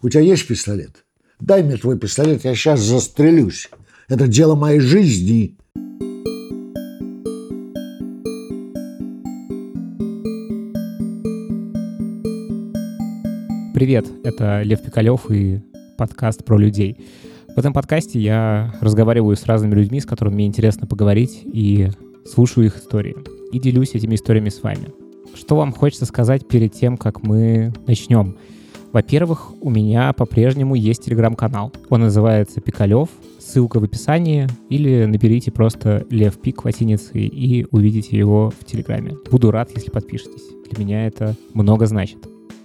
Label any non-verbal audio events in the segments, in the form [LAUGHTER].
У тебя есть пистолет? Дай мне твой пистолет, я сейчас застрелюсь. Это дело моей жизни. Привет, это Лев Пикалев и подкаст про людей. В этом подкасте я разговариваю с разными людьми, с которыми мне интересно поговорить, и слушаю их истории. И делюсь этими историями с вами. Что вам хочется сказать перед тем, как мы начнем? Во-первых, у меня по-прежнему есть телеграм-канал. Он называется Пикалев. Ссылка в описании. Или наберите просто Лев Пик латиницей и увидите его в Телеграме. Буду рад, если подпишетесь. Для меня это много значит.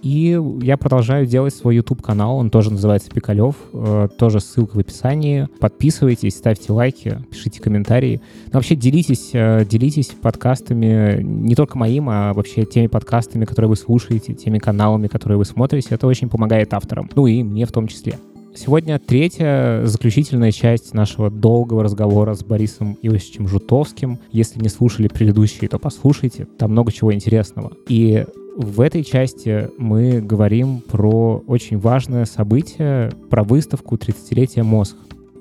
И я продолжаю делать свой YouTube-канал, он тоже называется Пикалев, э, тоже ссылка в описании. Подписывайтесь, ставьте лайки, пишите комментарии. Но вообще делитесь, э, делитесь подкастами, не только моим, а вообще теми подкастами, которые вы слушаете, теми каналами, которые вы смотрите. Это очень помогает авторам, ну и мне в том числе. Сегодня третья, заключительная часть нашего долгого разговора с Борисом Иосифовичем Жутовским. Если не слушали предыдущие, то послушайте, там много чего интересного. И в этой части мы говорим про очень важное событие, про выставку «30-летие мозг».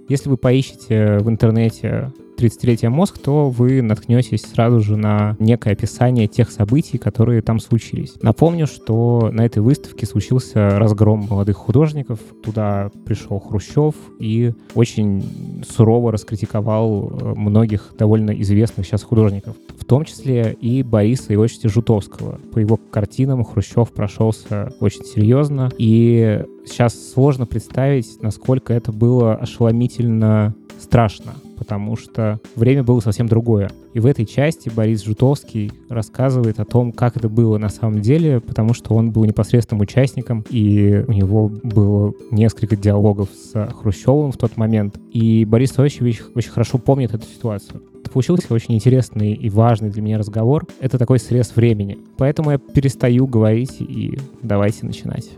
Если вы поищете в интернете 30-летие мозг, то вы наткнетесь сразу же на некое описание тех событий, которые там случились. Напомню, что на этой выставке случился разгром молодых художников. Туда пришел Хрущев и очень сурово раскритиковал э, многих довольно известных сейчас художников, в том числе и Бориса Иосифовича Жутовского. По его картинам Хрущев прошелся очень серьезно, и сейчас сложно представить, насколько это было ошеломительно страшно потому что время было совсем другое. И в этой части Борис Жутовский рассказывает о том, как это было на самом деле, потому что он был непосредственным участником, и у него было несколько диалогов с Хрущевым в тот момент. И Борис Иосифович очень хорошо помнит эту ситуацию. Получился очень интересный и важный для меня разговор. Это такой срез времени. Поэтому я перестаю говорить и давайте начинать.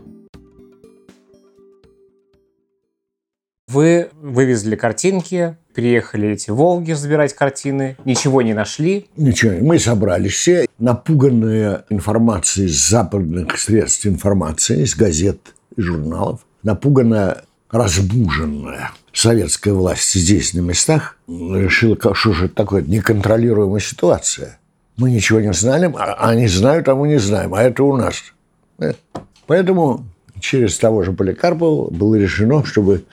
Вы вывезли картинки, переехали эти «Волги» забирать картины, ничего не нашли. Ничего. Мы собрались все, напуганные информацией из западных средств информации, из газет и журналов, напуганная, разбуженная советская власть здесь, на местах, решила, что же это такое неконтролируемая ситуация. Мы ничего не знаем, а они знают, а мы не знаем, а это у нас. Э. Поэтому через того же Поликарпова было решено, чтобы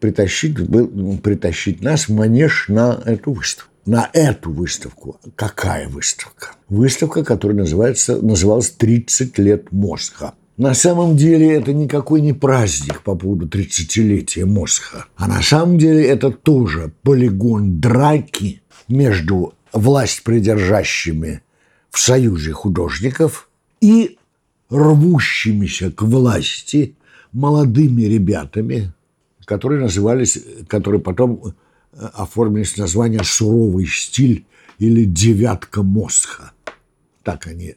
притащить, был, притащить нас в манеж на эту выставку. На эту выставку. Какая выставка? Выставка, которая называется, называлась «30 лет мозга». На самом деле это никакой не праздник по поводу 30-летия Мосха. А на самом деле это тоже полигон драки между власть придержащими в союзе художников и рвущимися к власти молодыми ребятами, которые назывались, которые потом э, оформились название «Суровый стиль» или «Девятка Мосха». Так они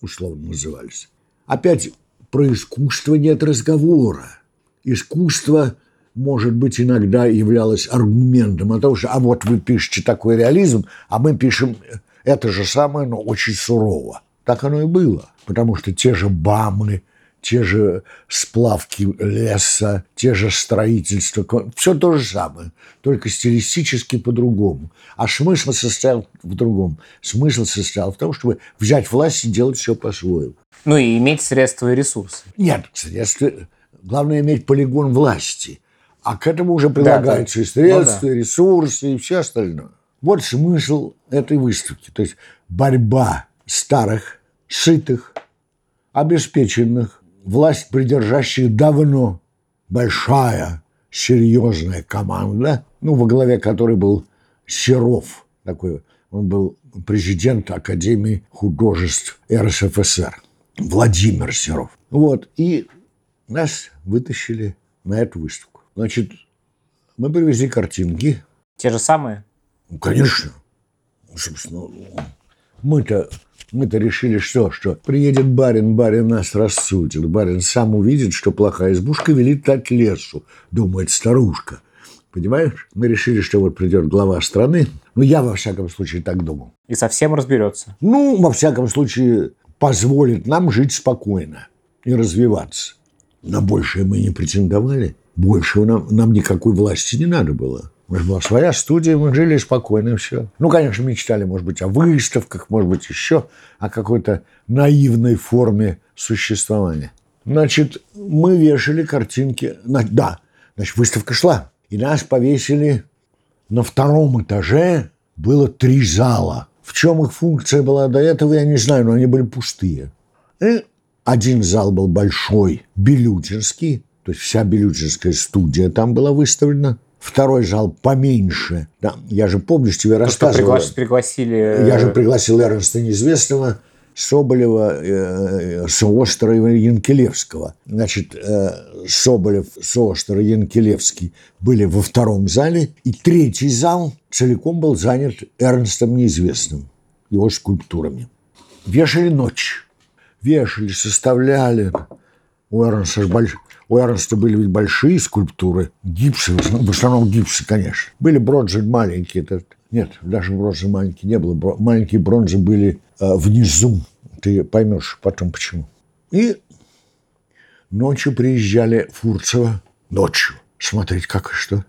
условно назывались. Опять про искусство нет разговора. Искусство, может быть, иногда являлось аргументом о том, что а вот вы пишете такой реализм, а мы пишем это же самое, но очень сурово. Так оно и было. Потому что те же Бамы, те же сплавки леса, те же строительства, все то же самое, только стилистически по-другому. А смысл состоял в другом. Смысл состоял в том, чтобы взять власть и делать все по-своему. Ну и иметь средства и ресурсы. Нет, средства. Главное иметь полигон власти. А к этому уже прилагаются да, и средства, ну, да. и ресурсы, и все остальное. Вот смысл этой выставки. То есть борьба старых, сытых, обеспеченных, власть придержащих давно большая, серьезная команда, ну, во главе которой был Серов, такой, он был президент Академии художеств РСФСР, Владимир Серов. Вот, и нас вытащили на эту выставку. Значит, мы привезли картинки. Те же самые? Ну, конечно. Собственно, мы-то мы-то решили что? Что приедет барин, барин нас рассудит. Барин сам увидит, что плохая избушка велит так лесу, думает старушка. Понимаешь? Мы решили, что вот придет глава страны. Ну, я, во всяком случае, так думал. И совсем разберется. Ну, во всяком случае, позволит нам жить спокойно и развиваться. На большее мы не претендовали. Больше нам, нам никакой власти не надо было. У нас была своя студия, мы жили спокойно, все. Ну, конечно, мечтали, может быть, о выставках, может быть, еще о какой-то наивной форме существования. Значит, мы вешали картинки. Да, значит, выставка шла. И нас повесили на втором этаже. Было три зала. В чем их функция была до этого, я не знаю, но они были пустые. И один зал был большой, Белютинский, то есть вся Белютинская студия там была выставлена. Второй зал поменьше. Да, я же помню, тебе рассказывал. Пригла- пригласили... Я же пригласил Эрнста Неизвестного, Соболева, э, Соостера и Янкелевского. Значит, э, Соболев, Соостер и Янкелевский были во втором зале, и третий зал целиком был занят Эрнстом Неизвестным, его скульптурами. Вешали ночь. Вешали, составляли. У Эрнста, больш... у Эрнста были ведь большие скульптуры, гипсы, в основном гипсы, конечно. Были бронзы маленькие, это... нет, даже бронзы маленькие не было. Маленькие бронзы были э, внизу, ты поймешь потом почему. И ночью приезжали Фурцева, ночью, смотреть как и что.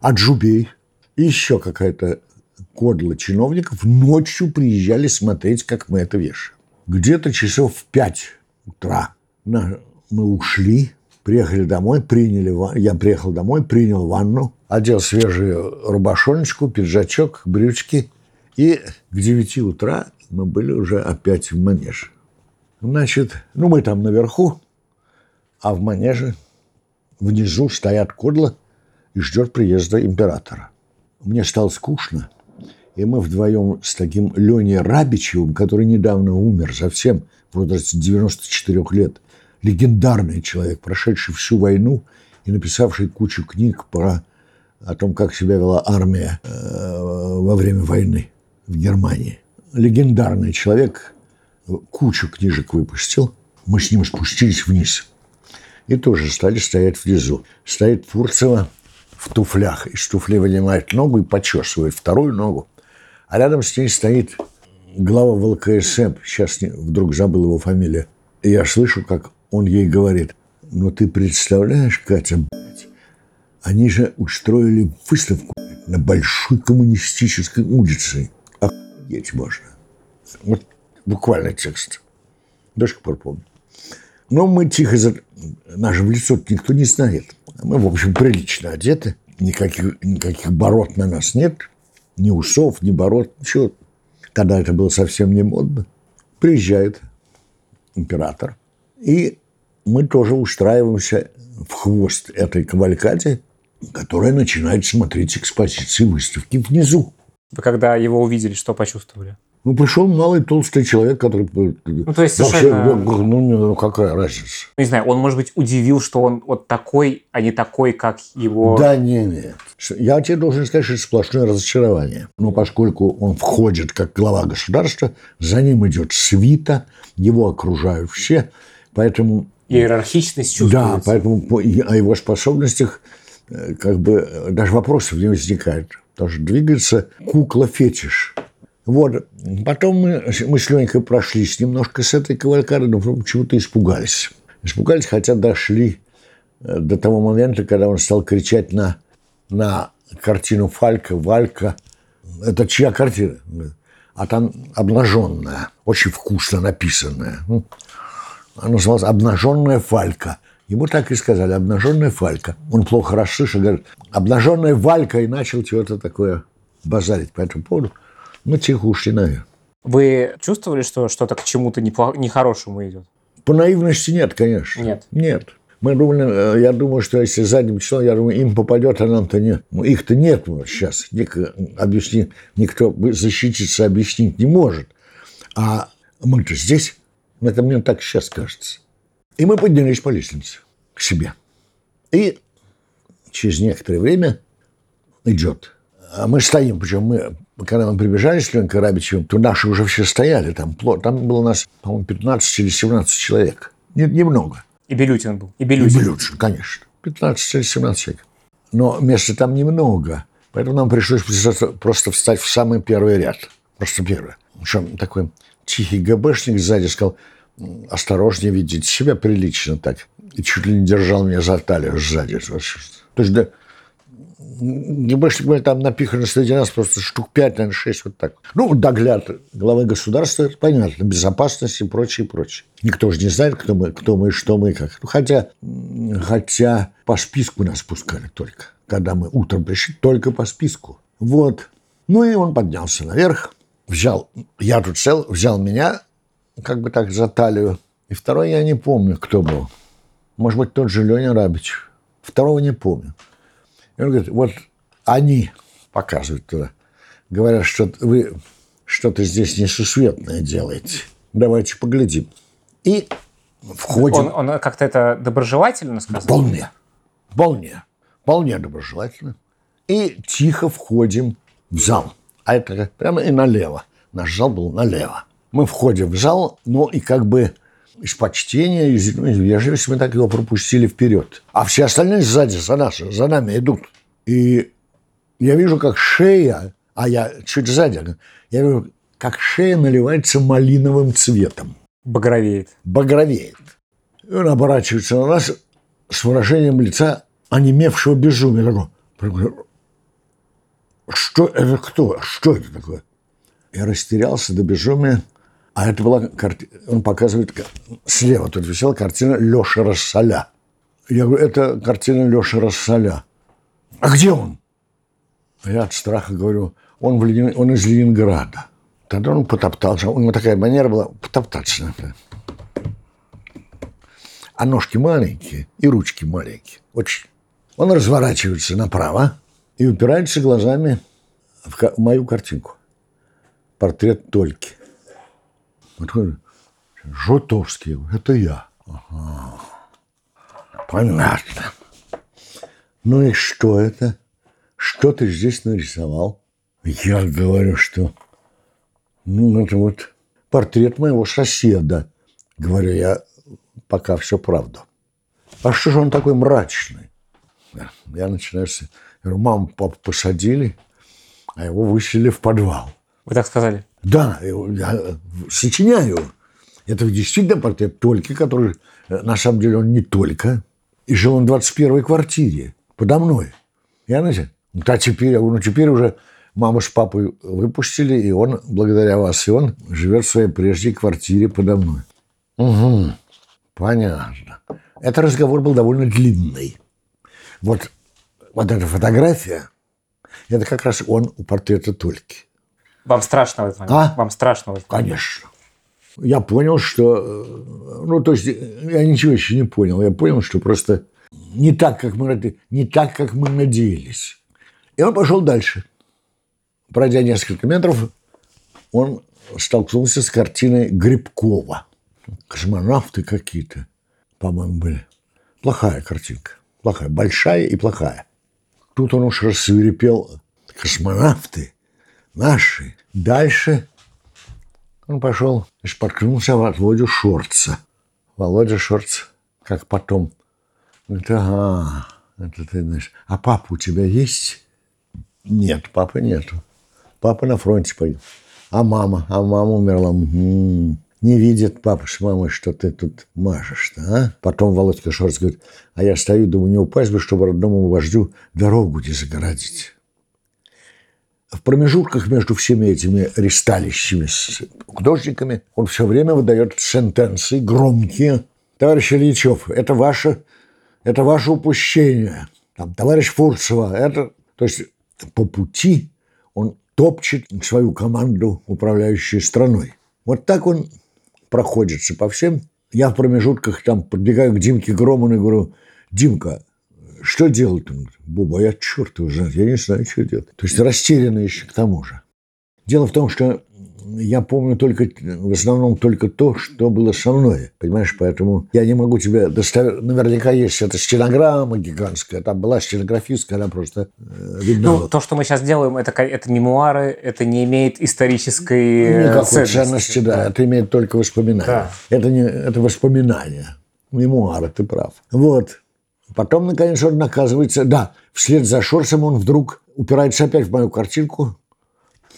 А Джубей и еще какая-то кодла чиновников ночью приезжали смотреть, как мы это вешаем. Где-то часов в пять утра мы ушли, приехали домой, приняли, я приехал домой, принял ванну, одел свежую рубашоночку, пиджачок, брючки, и к 9 утра мы были уже опять в манеже. Значит, ну мы там наверху, а в манеже внизу стоят кодла и ждет приезда императора. Мне стало скучно, и мы вдвоем с таким Леней Рабичевым, который недавно умер совсем, в возрасте 94 лет, легендарный человек, прошедший всю войну и написавший кучу книг про о том, как себя вела армия э, во время войны в Германии. Легендарный человек, кучу книжек выпустил. Мы с ним спустились вниз. И тоже стали стоять внизу. Стоит Фурцева в туфлях. Из туфлей вынимает ногу и почесывает вторую ногу. А рядом с ней стоит глава ВЛКСМ. Сейчас вдруг забыл его фамилию. И я слышу, как он ей говорит, ну ты представляешь, Катя, блядь, они же устроили выставку на Большой коммунистической улице. Охуеть можно. Вот буквально текст. До сих пор помню. Но мы тихо... За... В лицо никто не знает. Мы, в общем, прилично одеты. Никаких, никаких бород на нас нет. Ни усов, ни бород, ничего. Тогда это было совсем не модно. Приезжает император. И мы тоже устраиваемся в хвост этой кавалькаде, которая начинает смотреть экспозиции выставки внизу. Вы когда его увидели, что почувствовали? Ну, пришел малый толстый человек, который... Ну, то есть совершенно... Вообще, ну, ну, какая разница? Не знаю, он, может быть, удивил, что он вот такой, а не такой, как его... Да, не, нет. Я тебе должен сказать, что это сплошное разочарование. Но поскольку он входит как глава государства, за ним идет свита, его окружают все, поэтому... Иерархичность чувствуется. Да, поэтому о его способностях как бы даже вопросов не возникает. Потому что двигается кукла-фетиш. Вот. Потом мы, мы с Ленькой прошлись немножко с этой кавалькадой, но почему-то испугались. Испугались, хотя дошли до того момента, когда он стал кричать на, на картину Фалька, Валька. Это чья картина? А там обнаженная, очень вкусно написанная. Она называлась «Обнаженная Фалька». Ему так и сказали, обнаженная Фалька. Он плохо расслышал, говорит, обнаженная Валька, и начал чего-то такое базарить по этому поводу. Мы тихо ушли наверх. Вы чувствовали, что что-то к чему-то нехорошему идет? По наивности нет, конечно. Нет. Нет. Мы думали, я думаю, что если задним числом, я думаю, им попадет, а нам-то нет. Ну, их-то нет вот сейчас. Ник, объясни, никто защититься объяснить не может. А мы-то здесь. Это мне так сейчас кажется. И мы поднялись по лестнице к себе. И через некоторое время идет. А мы стоим, причем мы, когда мы прибежали с Ленкой Рабичевым, то наши уже все стояли там. Там было у нас, по-моему, 15 или 17 человек. Немного. И Белютин был. И Белютин. И Белютин, конечно. 15 или 17 человек. Но места там немного. Поэтому нам пришлось просто встать в самый первый ряд. Просто первый. Причем такой тихий ГБшник сзади сказал, осторожнее ведите себя прилично так. И чуть ли не держал меня за талию сзади. То есть, да, больше говоря, там напихано среди нас просто штук пять, наверное, шесть, вот так. Ну, догляд главы государства, понятно, безопасность и прочее, и прочее. Никто же не знает, кто мы, кто мы, что мы, как. Ну, хотя, хотя по списку нас пускали только. Когда мы утром пришли, только по списку. Вот. Ну, и он поднялся наверх, взял, я тут цел, взял меня, как бы так за талию. И второй я не помню, кто был. Может быть, тот же Леня Рабич. Второго не помню. И он говорит, вот они показывают туда, говорят, что вы что-то здесь несусветное делаете. Давайте поглядим. И входим. Он, он как-то это доброжелательно сказал? Вполне. Вполне. Вполне доброжелательно. И тихо входим в зал. А это прямо и налево. Наш зал был налево. Мы входим в зал, но и как бы из почтения, из, ну, из вежливости мы так его пропустили вперед. А все остальные сзади, за нас, за нами идут. И я вижу, как шея, а я чуть сзади, я вижу, как шея наливается малиновым цветом. Багровеет. Багровеет. И он оборачивается на нас с выражением лица онемевшего безумия. Такой, что это кто? Что это такое? Я растерялся до безумия. А это была картина, он показывает, слева тут висела картина Леши Рассоля. Я говорю, это картина Леши Рассоля. А где он? Я от страха говорю, он, в Ленин... он из Ленинграда. Тогда он потоптался. У него такая манера была потоптаться. А ножки маленькие и ручки маленькие. Очень. Он разворачивается направо и упирается глазами в мою картинку. Портрет Тольки. Жутовский, это я. Ага. Понятно. Ну и что это? Что ты здесь нарисовал? Я говорю, что ну, это вот портрет моего соседа. Говорю я, пока все правда. А что же он такой мрачный? Я начинаю... Я говорю, маму, папу посадили, а его выселили в подвал. Вы так сказали? Да, я сочиняю. Это действительно портрет Тольки, который, э, на самом деле, он не только. И жил он в 21-й квартире подо мной. Я, знаете, да теперь, ну теперь уже мама с папой выпустили, и он, благодаря вас, и он живет в своей прежней квартире подо мной. Угу, понятно. Этот разговор был довольно длинный. Вот, вот эта фотография, это как раз он у портрета Тольки. Вам страшно в этот момент? А? Вам страшно в этот момент? Конечно. Я понял, что... Э, ну, то есть, я ничего еще не понял. Я понял, что просто не так, как мы, не так, как мы надеялись. И он пошел дальше. Пройдя несколько метров, он столкнулся с картиной Грибкова. Космонавты какие-то, по-моему, были. Плохая картинка. Плохая. Большая и плохая. Тут он уж рассверепел. Космонавты наши. Дальше он пошел и споткнулся в Володю Шорца. Володя Шорц, как потом Говорит, ага, это ты знаешь. А папа у тебя есть? Нет, папы нету. Папа на фронте погиб. А мама? А мама умерла. Не видит папа с мамой, что ты тут мажешь-то, а? Потом Володька Шорц говорит, а я стою, думаю, не упасть бы, чтобы родному вождю дорогу не загородить. В промежутках между всеми этими ресталищами с художниками он все время выдает сентенции громкие. Товарищ Ильичев, это ваше это ваше упущение. Там, товарищ Фурцева, это... То есть по пути он топчет свою команду, управляющую страной. Вот так он проходится по всем. Я в промежутках там подбегаю к Димке Громану и говорю, Димка, что делать? Он говорит, Буба, я черт его знает, я не знаю, что делать. То есть растерянный еще к тому же. Дело в том, что я помню только, в основном только то, что было со мной, понимаешь, поэтому я не могу тебе доставить, наверняка есть эта стенограмма гигантская, там была стенографистка, она просто э, видна. Ну, то, что мы сейчас делаем, это, это мемуары, это не имеет исторической Никакой ценности. ценности да, да, это имеет только воспоминания. Да. Это, не, это воспоминания, мемуары, ты прав. Вот. Потом, наконец, он оказывается, да, вслед за Шорцем он вдруг упирается опять в мою картинку,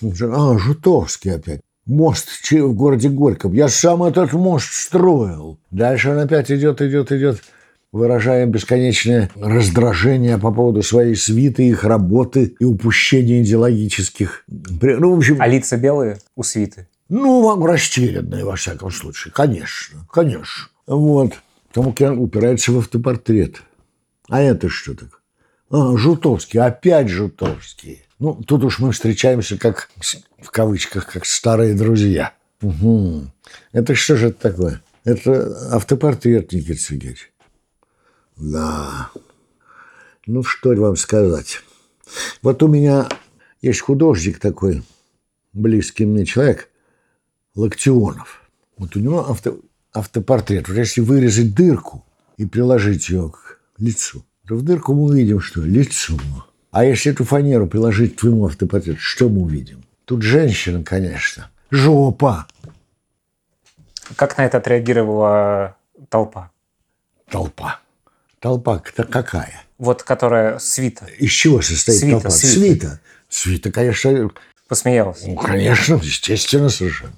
а, Жутовский опять. мост в городе Горьком. Я сам этот мост строил. Дальше он опять идет, идет, идет, выражая бесконечное раздражение по поводу своей свиты, их работы и упущения идеологических. Ну, в общем... А лица белые у свиты? Ну, растерянные, во всяком случае. Конечно, конечно. Вот. Потому что упирается в автопортрет. А это что такое? А, Жутовский, опять Жутовский. Ну, тут уж мы встречаемся как, в кавычках, как старые друзья. Угу. Это что же это такое? Это автопортрет Никита Сергеевич. Да. Ну, что вам сказать. Вот у меня есть художник такой, близкий мне человек, Локтионов. Вот у него авто, автопортрет. Вот если вырезать дырку и приложить ее к лицу, то в дырку мы увидим, что лицо. А если эту фанеру приложить к твоему автопортрету, что мы увидим? Тут женщина, конечно. Жопа. Как на это отреагировала толпа? Толпа. Толпа-то какая? Вот которая свита. Из чего состоит свита, толпа? Свита. свита. Свита, конечно... Посмеялась. Ну, конечно, естественно совершенно.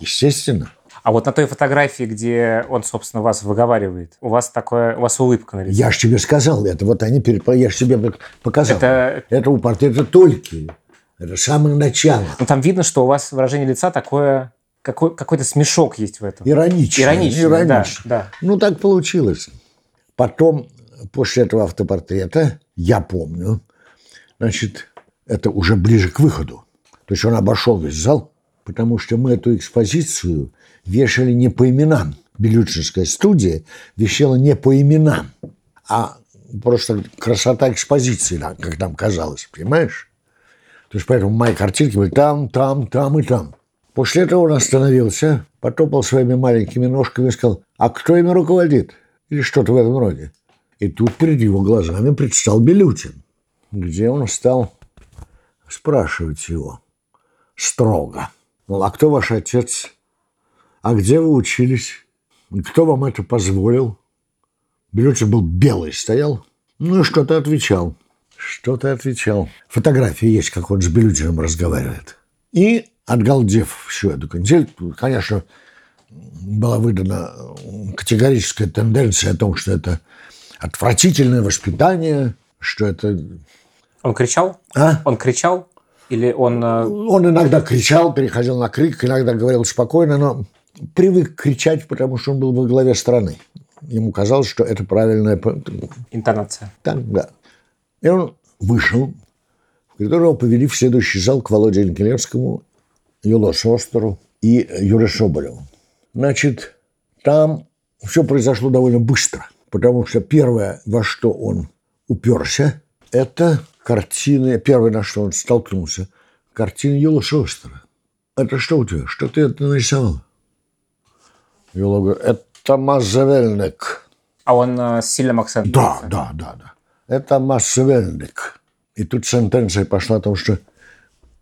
Естественно. А вот на той фотографии, где он, собственно, вас выговаривает, у вас такое, у вас улыбка на лице. Я же тебе сказал это. Вот они перед... Я же тебе показал. Это, это у портрета только. Это самое начало. Ну, там видно, что у вас выражение лица такое... Какой, какой-то смешок есть в этом. Ироничный. Ироничный, Ироничный. Да, да. Ну, так получилось. Потом, после этого автопортрета, я помню, значит, это уже ближе к выходу. То есть он обошел весь зал, потому что мы эту экспозицию вешали не по именам. Белючинская студия вещала не по именам, а просто красота экспозиции, как нам казалось, понимаешь? То есть поэтому мои картинки были там, там, там и там. После этого он остановился, потопал своими маленькими ножками и сказал, а кто ими руководит? Или что-то в этом роде. И тут перед его глазами предстал Белютин, где он стал спрашивать его строго. Мол, а кто ваш отец? А где вы учились? Кто вам это позволил? Белютин был белый, стоял. Ну и что-то отвечал. Что-то отвечал. Фотография есть, как он с Белютиным разговаривает. И, отгалдев всю эту канитель, конечно, была выдана категорическая тенденция о том, что это отвратительное воспитание, что это... Он кричал? А? Он кричал? Или он... Э, он иногда кричал, переходил на крик, иногда говорил спокойно, но привык кричать, потому что он был во главе страны. Ему казалось, что это правильная... Интонация. Так, да. И он вышел, в коридор его повели в следующий зал к Володе Никелевскому, Юло Шостеру и Юре Соболеву. Значит, там все произошло довольно быстро, потому что первое, во что он уперся, это картины, первое, на что он столкнулся, картины Юла Шостера. Это что у тебя? Что ты это нарисовал? Юла говорит, это Мазавельник. А он э, с сильным акцентом? Да, да, да, да. Это Мазавельник. И тут сентенция пошла о том, что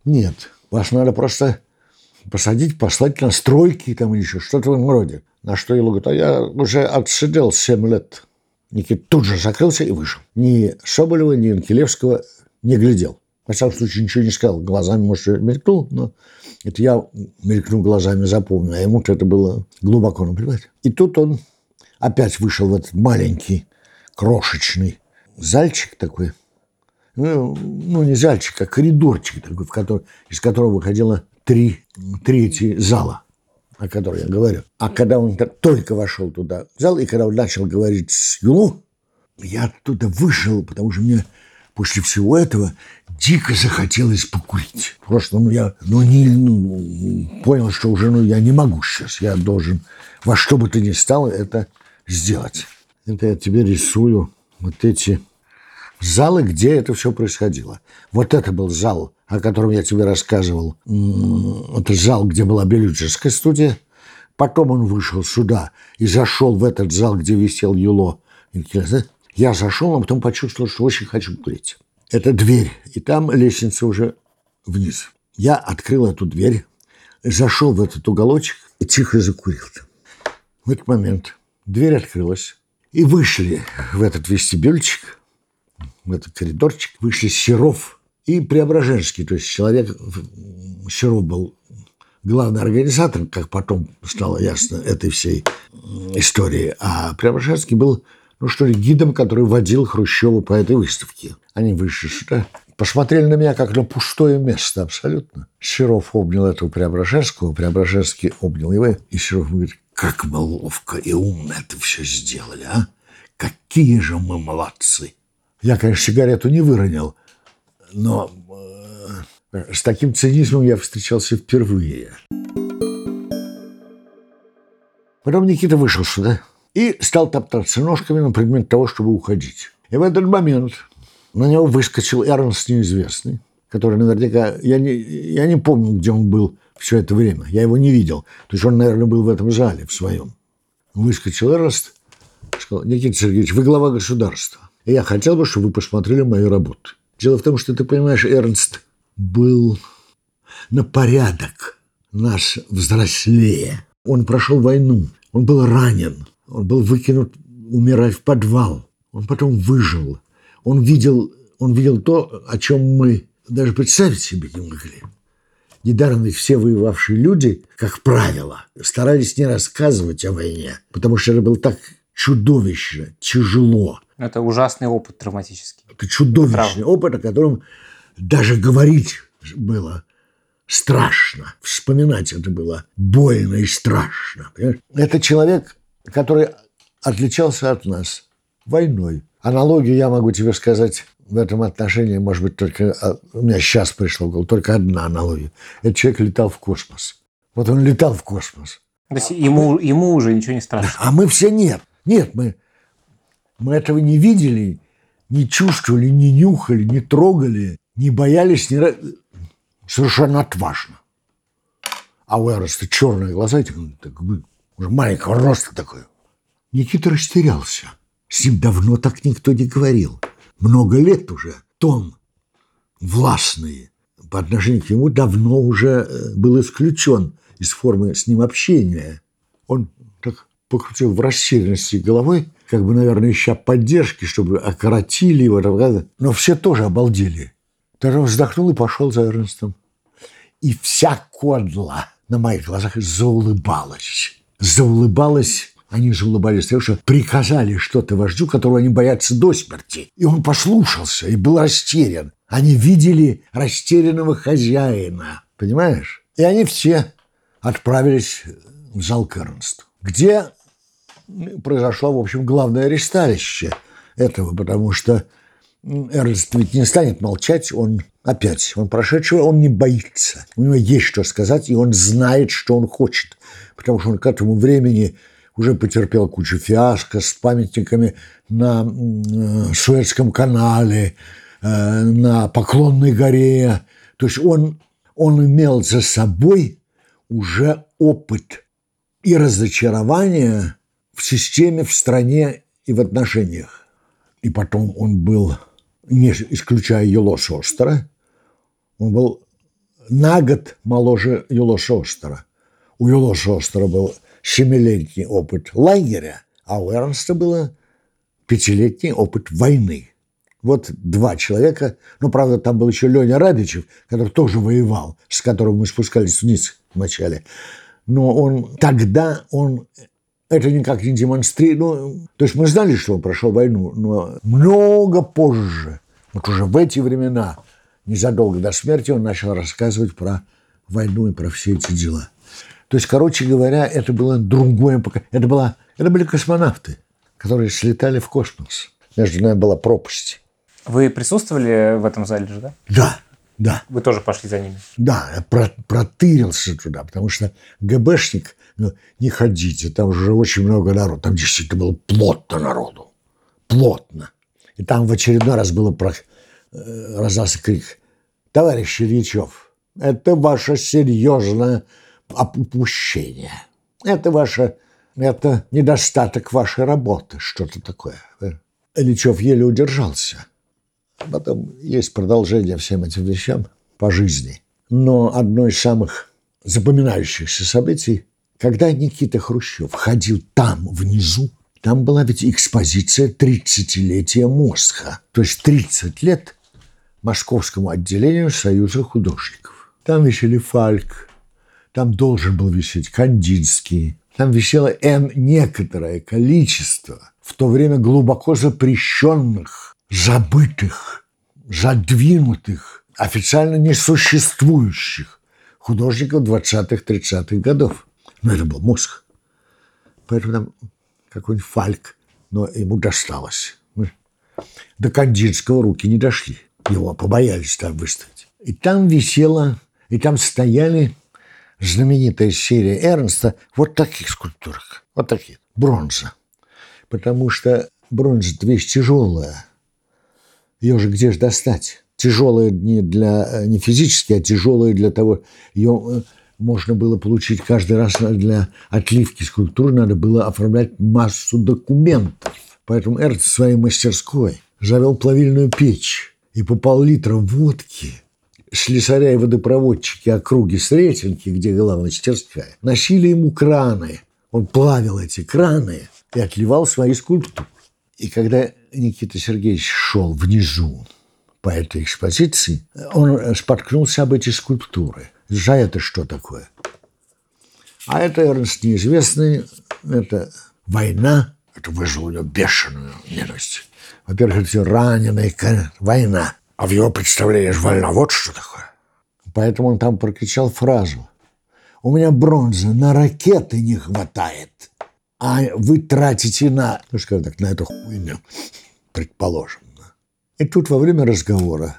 нет, вас надо просто посадить, послать на стройки там еще что-то в этом роде. На что Юла говорит, а я уже отсидел 7 лет. Никит тут же закрылся и вышел. Ни Соболева, ни Анкелевского не глядел. Во всяком случае, ничего не сказал. Глазами, может, мелькнул, но это я мелькнул глазами, запомнил. А ему-то это было глубоко, понимаете? И тут он опять вышел в этот маленький, крошечный зальчик такой. Ну, ну не зальчик, а коридорчик такой, в который, из которого выходило три трети зала о которой я говорю. А когда он только вошел туда, в зал, и когда он начал говорить с Юлу, я оттуда вышел, потому что мне после всего этого дико захотелось покурить. Просто ну, я ну, не, ну, понял, что уже ну, я не могу сейчас. Я должен во что бы то ни стало это сделать. Это я тебе рисую вот эти залы, где это все происходило. Вот это был зал о котором я тебе рассказывал, это зал, где была Белюческая студия. Потом он вышел сюда и зашел в этот зал, где висел Юло. Я зашел, а потом почувствовал, что очень хочу курить. Это дверь, и там лестница уже вниз. Я открыл эту дверь, зашел в этот уголочек и тихо закурил. В этот момент дверь открылась, и вышли в этот вестибюльчик, в этот коридорчик, вышли Серов – и Преображенский, то есть человек, Серов был главный организатор, как потом стало ясно, этой всей истории. А Преображенский был, ну что ли, гидом, который водил Хрущева по этой выставке. Они вышли сюда, посмотрели на меня как на пустое место абсолютно. Серов обнял этого Преображенского, Преображенский обнял его, и Серов говорит, как мы ловко и умно это все сделали, а? Какие же мы молодцы! Я, конечно, сигарету не выронил, но э, с таким цинизмом я встречался впервые. Потом Никита вышел сюда и стал топтаться ножками на предмет того, чтобы уходить. И в этот момент на него выскочил Эрнст неизвестный, который наверняка... Я не, я не помню, где он был все это время. Я его не видел. То есть он, наверное, был в этом зале, в своем. Выскочил Эрнст, сказал, Никита Сергеевич, вы глава государства. И я хотел бы, чтобы вы посмотрели мои работы. Дело в том, что, ты понимаешь, Эрнст был на порядок нас взрослее. Он прошел войну, он был ранен, он был выкинут умирать в подвал. Он потом выжил. Он видел, он видел то, о чем мы даже представить себе не могли. Недаром ведь все воевавшие люди, как правило, старались не рассказывать о войне, потому что это было так чудовищно, тяжело. Это ужасный опыт травматический. Это чудовищный Правда. опыт, о котором даже говорить было страшно. Вспоминать это было больно и страшно. Понимаешь? Это человек, который отличался от нас войной. Аналогию я могу тебе сказать в этом отношении, может быть, только... А, у меня сейчас пришло в голову только одна аналогия. Этот человек летал в космос. Вот он летал в космос. То есть ему, ему уже ничего не страшно? А мы все нет. Нет, мы, мы этого не видели, не чувствовали, не нюхали, не трогали, не боялись, не... совершенно отважно. А у Эроста черные глаза, так, так, уже маленького роста такой. Никита растерялся. С ним давно так никто не говорил. Много лет уже тон властный по отношению к нему давно уже э, был исключен из формы с ним общения. Он так покрутил в растерянности головой, как бы, наверное, ища поддержки, чтобы окоротили его. Но все тоже обалдели. Тогда вздохнул и пошел за Эрнстом. И вся кодла на моих глазах заулыбалась. Заулыбалась они же улыбались, потому что приказали что-то вождю, которого они боятся до смерти. И он послушался и был растерян. Они видели растерянного хозяина. Понимаешь? И они все отправились в зал к Эрнсту, где произошло, в общем, главное аресталище этого, потому что Эрнст ведь не станет молчать, он опять, он прошедшего, он не боится. У него есть что сказать, и он знает, что он хочет, потому что он к этому времени уже потерпел кучу фиаско с памятниками на Суэцком канале, э, на Поклонной горе. То есть он, он имел за собой уже опыт и разочарование в системе, в стране и в отношениях. И потом он был, не исключая Юло Шостера, он был на год моложе Юло Шостера. У Юло Шостера был семилетний опыт лагеря, а у Эрнста было пятилетний опыт войны. Вот два человека, ну, правда, там был еще Леня Радичев, который тоже воевал, с которым мы спускались вниз вначале. Но он тогда он это никак не демонстрирует. Ну, то есть мы знали, что он прошел войну, но много позже, вот уже в эти времена, незадолго до смерти, он начал рассказывать про войну и про все эти дела. То есть, короче говоря, это было другое поколение. Это, было, это были космонавты, которые слетали в космос. Между нами была пропасть. Вы присутствовали в этом зале же, да? Да, да. Вы тоже пошли за ними? Да, я про протырился туда, потому что ГБшник, ну, не ходите, там уже очень много народу. Там действительно было плотно народу. Плотно. И там в очередной раз было про... Э, раздался крик. Товарищ Ильичев, это ваша серьезная опущение. Это ваше, это недостаток вашей работы, что-то такое. Ильичев еле удержался. Потом есть продолжение всем этим вещам по жизни. Но одно из самых запоминающихся событий, когда Никита Хрущев ходил там, внизу, там была ведь экспозиция 30-летия Мосха. То есть 30 лет московскому отделению Союза художников. Там висели Фальк, там должен был висеть Кандинский, там висело N некоторое количество в то время глубоко запрещенных, забытых, задвинутых, официально несуществующих художников 20-30-х годов. Но это был мозг. Поэтому там какой-нибудь Фальк, но ему досталось. До Кандинского руки не дошли. Его побоялись там выставить. И там висело, и там стояли знаменитая серия Эрнста вот таких скульптурах. Вот такие. Бронза. Потому что бронза – вещь тяжелая. Ее же где же достать? Тяжелая не, для, не физически, а тяжелая для того, ее э, можно было получить каждый раз для отливки скульптуры, надо было оформлять массу документов. Поэтому Эрнст в своей мастерской завел плавильную печь и по пол-литра водки – слесаря и водопроводчики округи Сретенки, где главная мастерская, носили ему краны. Он плавил эти краны и отливал свои скульптуры. И когда Никита Сергеевич шел внизу по этой экспозиции, он споткнулся об эти скульптуры. За это что такое? А это Эрнст неизвестный, это война, это вызвало у него бешеную ненависть. Во-первых, это раненая война. А в его представлении же война вот что такое. Поэтому он там прокричал фразу. У меня бронзы на ракеты не хватает, а вы тратите на, ну скажем так, на эту хуйню, предположим. И тут во время разговора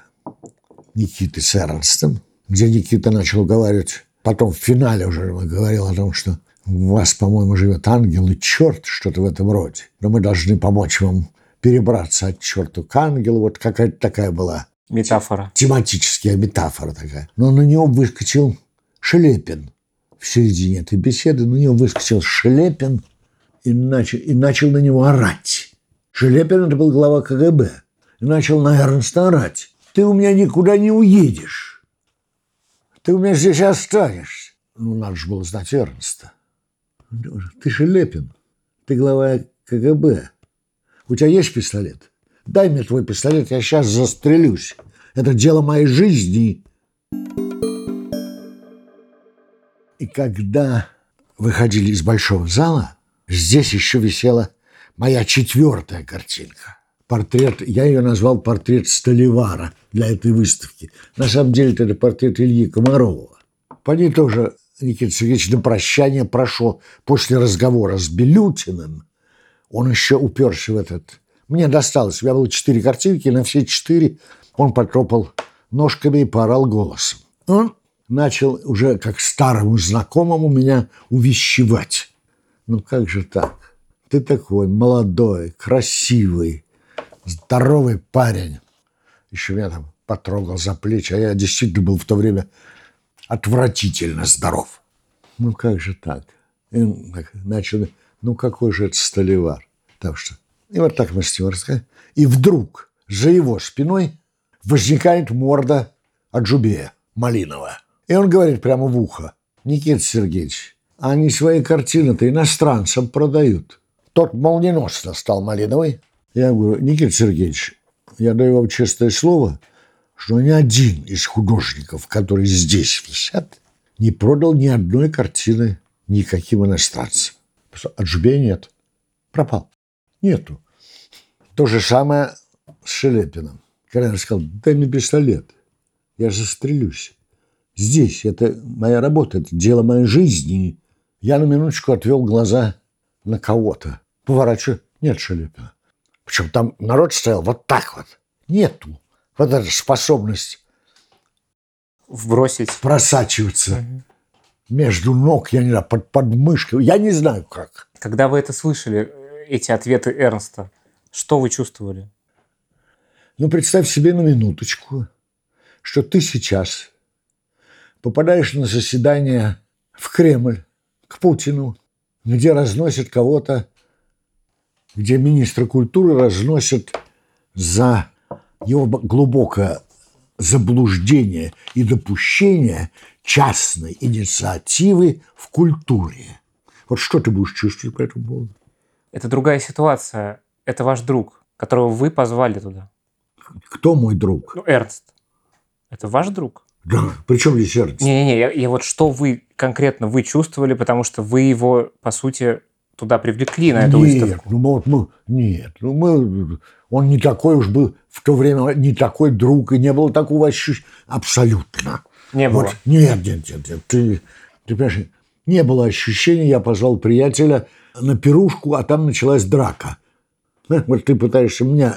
Никиты с Эрнстом, где Никита начал говорить, потом в финале уже говорил о том, что у вас, по-моему, живет ангел и черт, что-то в этом роде. Но мы должны помочь вам перебраться от черту к ангелу. Вот какая-то такая была Метафора. Тематическая метафора такая. Но на него выскочил Шелепин в середине этой беседы. На него выскочил Шелепин и начал, и начал на него орать. Шелепин – это был глава КГБ. И начал на Эрнста орать. «Ты у меня никуда не уедешь. Ты у меня здесь останешься». Ну, надо же было знать Эрнста. «Ты Шелепин. Ты глава КГБ. У тебя есть пистолет?» Дай мне твой пистолет, я сейчас застрелюсь. Это дело моей жизни. И когда выходили из большого зала, здесь еще висела моя четвертая картинка. Портрет, я ее назвал портрет Столивара для этой выставки. На самом деле это портрет Ильи Комарова. По ней тоже Никита Сергеевич на прощание прошел после разговора с Белютиным. Он еще уперся в этот мне досталось. У меня было четыре картинки, на все четыре он потропал ножками и поорал голосом. Он начал уже как старому знакомому меня увещевать. Ну как же так? Ты такой молодой, красивый, здоровый парень. Еще меня там потрогал за плечи, а я действительно был в то время отвратительно здоров. Ну как же так? И начал, ну какой же это столевар? Так что и вот так мастерская. И вдруг за его спиной возникает морда Аджубея, Малинова. И он говорит прямо в ухо. Никита Сергеевич, они свои картины-то иностранцам продают. Тот молниеносно стал Малиновой. Я говорю, Никита Сергеевич, я даю вам честное слово, что ни один из художников, которые здесь висят, не продал ни одной картины никаким иностранцам. Аджубея нет. Пропал. Нету. То же самое с Шелепиным. Когда он сказал, дай мне пистолет, я застрелюсь. Здесь, это моя работа, это дело моей жизни. Я на минуточку отвел глаза на кого-то. Поворачиваю, нет Шелепина. Причем там народ стоял вот так вот. Нету. Вот эта способность вбросить, просачиваться угу. между ног, я не знаю, под подмышкой. Я не знаю как. Когда вы это слышали, эти ответы Эрнста, что вы чувствовали? Ну, представь себе на минуточку, что ты сейчас попадаешь на заседание в Кремль, к Путину, где разносят кого-то, где министры культуры разносят за его глубокое заблуждение и допущение частной инициативы в культуре. Вот что ты будешь чувствовать по этому поводу? Это другая ситуация. Это ваш друг, которого вы позвали туда. Кто мой друг? Ну, Эрнст. Это ваш друг? Да, причем здесь сердце? Не-не-не, я, я вот что вы конкретно вы чувствовали, потому что вы его, по сути, туда привлекли, на эту нет, выставку. Ну, вот мы, нет, ну мы, он не такой уж был в то время, не такой друг, и не было такого ощущения. Абсолютно. Не было? Вот, нет, нет, нет, нет. Ты, ты понимаешь, не было ощущения, я позвал приятеля на пирушку, а там началась драка. [LAUGHS] Вот ты пытаешься меня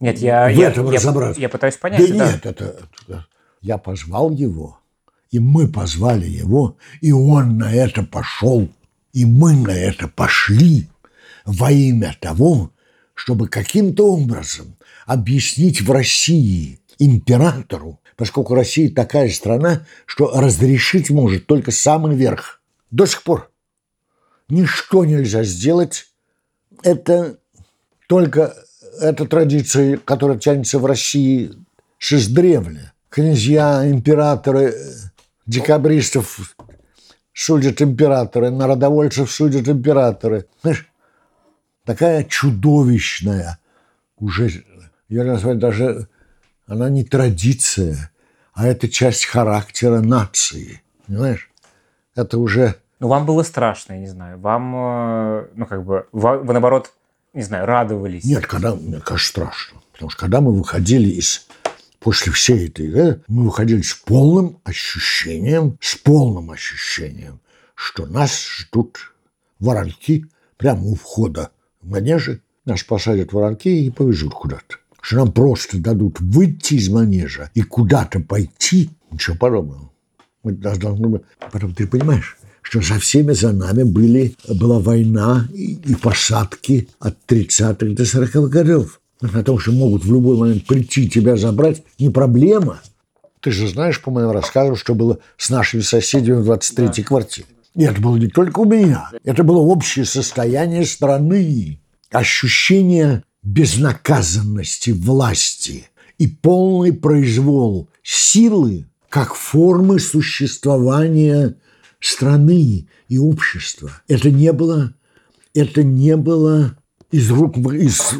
нет, я, в я, этом я, разобраться. Я пытаюсь понять. Да, да. нет, это, это... Я позвал его, и мы позвали его, и он на это пошел, и мы на это пошли во имя того, чтобы каким-то образом объяснить в России императору, поскольку Россия такая страна, что разрешить может только самый верх. До сих пор ничто нельзя сделать. Это только эта традиция, которая тянется в России с издревле. Князья, императоры, декабристов судят императоры, народовольцев судят императоры. Знаешь, такая чудовищная уже, я назвать даже, она не традиция, а это часть характера нации. Понимаешь? Это уже... Ну, вам было страшно, я не знаю. Вам, э, ну, как бы, вы, вы наоборот, не знаю, радовались? Нет, когда, мне кажется, страшно. Потому что когда мы выходили из после всей этой, да, мы выходили с полным ощущением, с полным ощущением, что нас ждут воронки прямо у входа в манежи. Нас посадят воронки и повезут куда-то. Что нам просто дадут выйти из манежа и куда-то пойти. Ничего подобного. Мы должны... Потом ты понимаешь, что за всеми за нами были, была война и, и посадки от 30-х до 40-х годов. О том, что могут в любой момент прийти тебя забрать, не проблема. Ты же знаешь по моим рассказам, что было с нашими соседями в 23-й да. квартире. И это было не только у меня. Это было общее состояние страны. Ощущение безнаказанности власти и полный произвол силы как формы существования страны и общества. Это не было, это не было из рук, из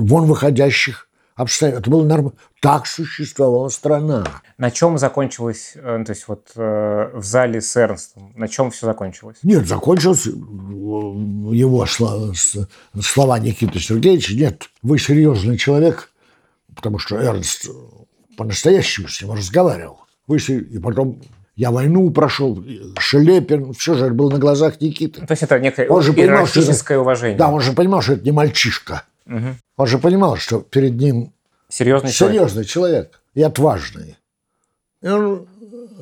вон выходящих обстоятельств. Это было нормально. Так существовала страна. На чем закончилось, то есть вот в зале с Эрнстом, на чем все закончилось? Нет, закончилось его слова, слова Никиты Сергеевича. Нет, вы серьезный человек, потому что Эрнст по-настоящему с ним разговаривал. Вы, и потом я войну прошел, Шелепин, все же это было на глазах Никиты. То есть это некое он же понимал, что это, уважение. Да, он же понимал, что это не мальчишка. Угу. Он же понимал, что перед ним серьезный, серьезный человек. человек и отважный. И он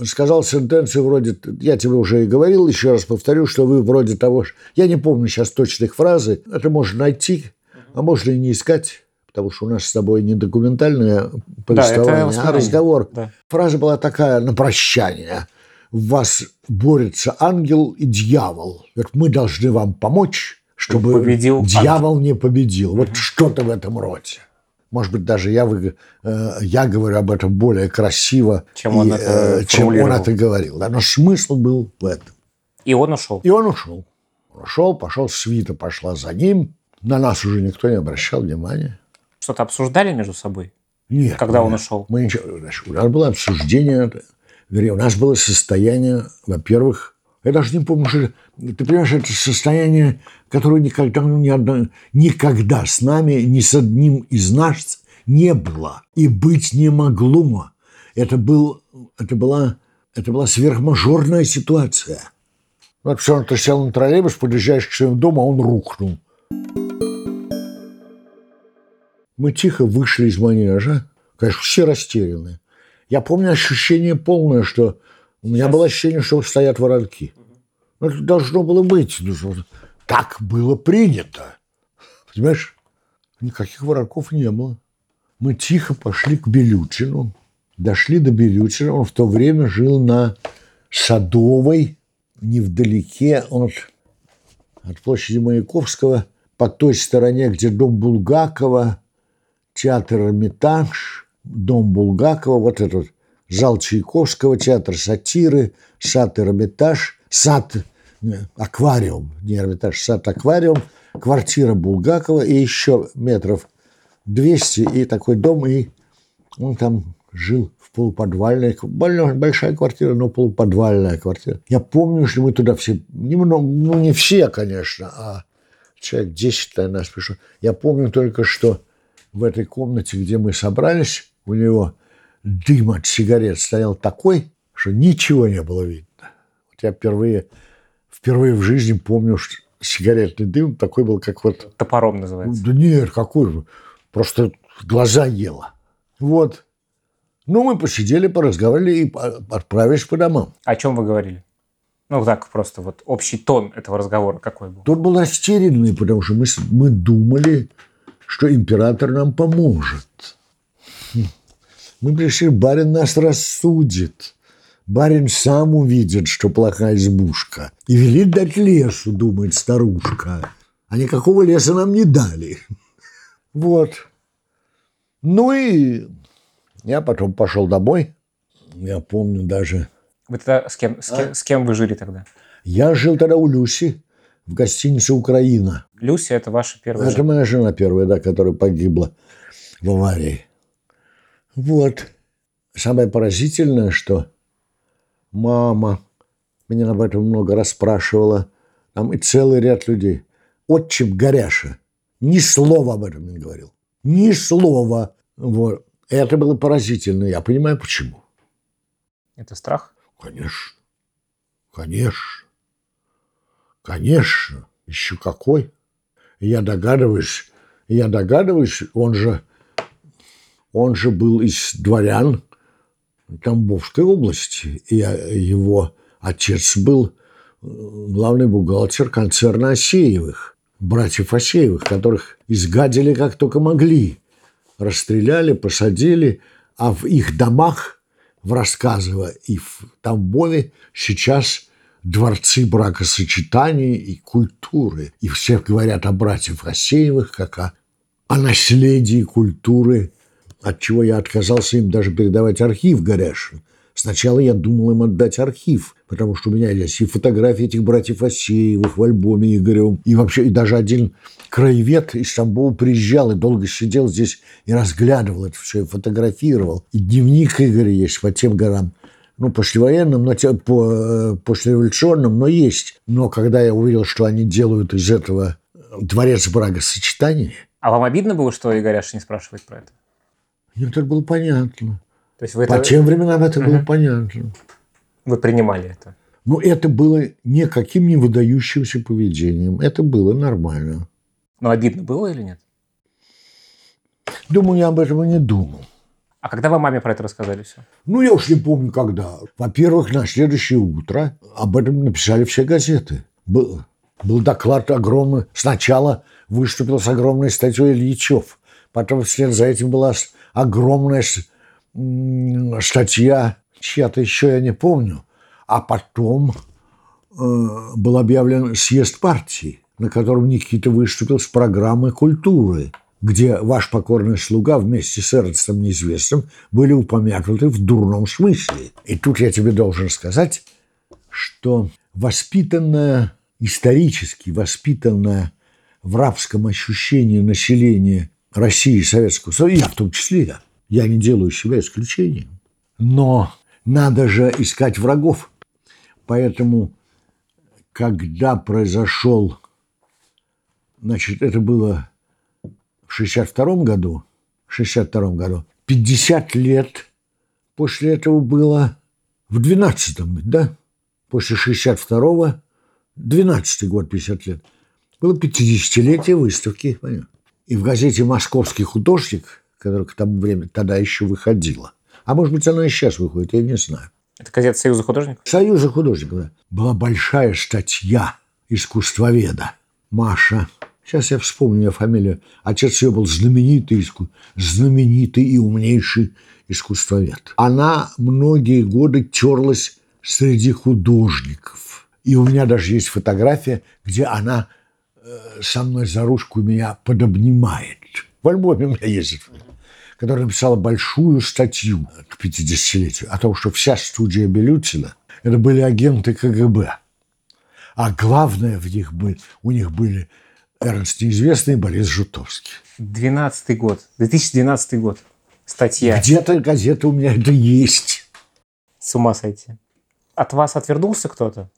сказал сентенцию вроде, я тебе уже и говорил, еще раз повторю, что вы вроде того, я не помню сейчас точных фразы, это можно найти, а можно и не искать потому что у нас с тобой не документальное повествование, да, а разговор. Да. Фраза была такая на прощание. В вас борется ангел и дьявол. Мы должны вам помочь, чтобы победил дьявол не победил. Вот что-то в этом роде. Может быть, даже я, э, я говорю об этом более красиво, чем он, и, это, чем он это говорил. Да? Но смысл был в этом. И он ушел. И он ушел. Он ушел, пошел, свита пошла за ним. На нас уже никто не обращал внимания. Что-то обсуждали между собой? Нет. Когда мы, он ушел? Мы ничего, у нас было обсуждение, вернее, у нас было состояние, во-первых, я даже не помню, что ты понимаешь, это состояние, которое никогда, ни одно, никогда с нами, ни с одним из нас не было и быть не могло. Это, был, это, была, это была сверхмажорная ситуация. Вот все, ты сел на троллейбус, подъезжаешь к своему дому, а он рухнул. Мы тихо вышли из манежа. Конечно, все растеряны. Я помню ощущение полное, что у меня было ощущение, что стоят воронки. Это должно было быть. Ну, так было принято. Понимаешь? Никаких воронков не было. Мы тихо пошли к Белютину. Дошли до Белютина. Он в то время жил на Садовой, невдалеке от, от площади Маяковского, по той стороне, где дом Булгакова, театр Эрмитаж, дом Булгакова, вот этот зал Чайковского, театр сатиры, сад Эрмитаж, сад аквариум, не Эрмитаж, сад аквариум, квартира Булгакова и еще метров 200 и такой дом, и он там жил в полуподвальной, большая квартира, но полуподвальная квартира. Я помню, что мы туда все, немного, ну не все, конечно, а человек 10 на нас пришло. Я помню только, что в этой комнате, где мы собрались, у него дым от сигарет стоял такой, что ничего не было видно. Вот я впервые, впервые в жизни помню, что сигаретный дым такой был, как вот... Топором называется. Да нет, какой Просто глаза ела. Вот. Ну, мы посидели, поразговаривали и отправились по домам. О чем вы говорили? Ну, так просто вот общий тон этого разговора какой был? Тот был растерянный, потому что мы, мы думали, что император нам поможет. Мы пришли, барин нас рассудит. Барин сам увидит, что плохая избушка. И велит дать лесу, думает старушка. А никакого леса нам не дали. [LAUGHS] Вот. Ну и я потом пошел домой. Я помню даже... Вы тогда с кем, с кем, а? с кем вы жили тогда? Я жил тогда у Люси в гостинице «Украина». Люся – это ваша первая Это жена? моя жена первая, да, которая погибла в аварии. Вот. Самое поразительное, что мама меня об этом много расспрашивала. Там и целый ряд людей. Отчим Горяша ни слова об этом не говорил. Ни слова. Вот. Это было поразительно. Я понимаю, почему. Это страх? Конечно. Конечно. Конечно. Еще какой. Я догадываюсь, я догадываюсь, он же, он же был из дворян Тамбовской области. И его отец был главный бухгалтер концерна Осеевых, братьев Осеевых, которых изгадили как только могли – расстреляли, посадили, а в их домах, в Рассказово и в Тамбове сейчас дворцы бракосочетания и культуры. И все говорят о братьях Асеевых, как о, о наследии культуры, от чего я отказался им даже передавать архив Горяшин. Сначала я думал им отдать архив, потому что у меня есть и фотографии этих братьев Асеевых в альбоме Игорем, и вообще и даже один краевед из Тамбова приезжал и долго сидел здесь и разглядывал это все, и фотографировал. И дневник Игоря есть по тем горам. Ну, послевоенным, но по, э, послереволюционным, но есть. Но когда я увидел, что они делают из этого дворец брагосочетания... А вам обидно было, что Игоряш не спрашивает про это? Это было понятно. То есть вы По это... тем временам это угу. было понятно. Вы принимали это? Ну, это было никаким не выдающимся поведением. Это было нормально. Но обидно было или нет? Думаю, я об этом и не думал. А когда вы маме про это рассказали все? Ну, я уж не помню, когда. Во-первых, на следующее утро об этом написали все газеты. Был, был доклад огромный. Сначала выступил с огромной статьей Ильичев. Потом вслед за этим была огромная статья чья-то еще, я не помню. А потом э, был объявлен съезд партии на котором Никита выступил с программой культуры, где ваш покорный слуга вместе с Эрнстом Неизвестным были упомянуты в дурном смысле. И тут я тебе должен сказать, что воспитанное, исторически воспитанное в рабском ощущении населения России и Советского Союза, я в том числе, я, я не делаю себя исключением. Но надо же искать врагов. Поэтому, когда произошел Значит, это было в 62 году. В 62 году. 50 лет после этого было в 12-м, да? После 62-го, 12 год, 50 лет. Было 50-летие выставки. Понятно? И в газете «Московский художник», которая к тому времени тогда еще выходила, а может быть, она и сейчас выходит, я не знаю. Это газета «Союза художников»? «Союза художников», да. Была большая статья искусствоведа Маша Сейчас я вспомню ее фамилию. Отец ее был знаменитый, знаменитый и умнейший искусствовед. Она многие годы терлась среди художников. И у меня даже есть фотография, где она со мной за ручку меня подобнимает. В альбоме у меня есть которая написала большую статью к 50-летию о том, что вся студия Белютина – это были агенты КГБ. А главное в них были, у них были Эрнст Неизвестный, Борис Жутовский. 12 год, 2012 год. статья. Где-то газета у меня это есть. С ума сойти. От вас отвернулся кто-то?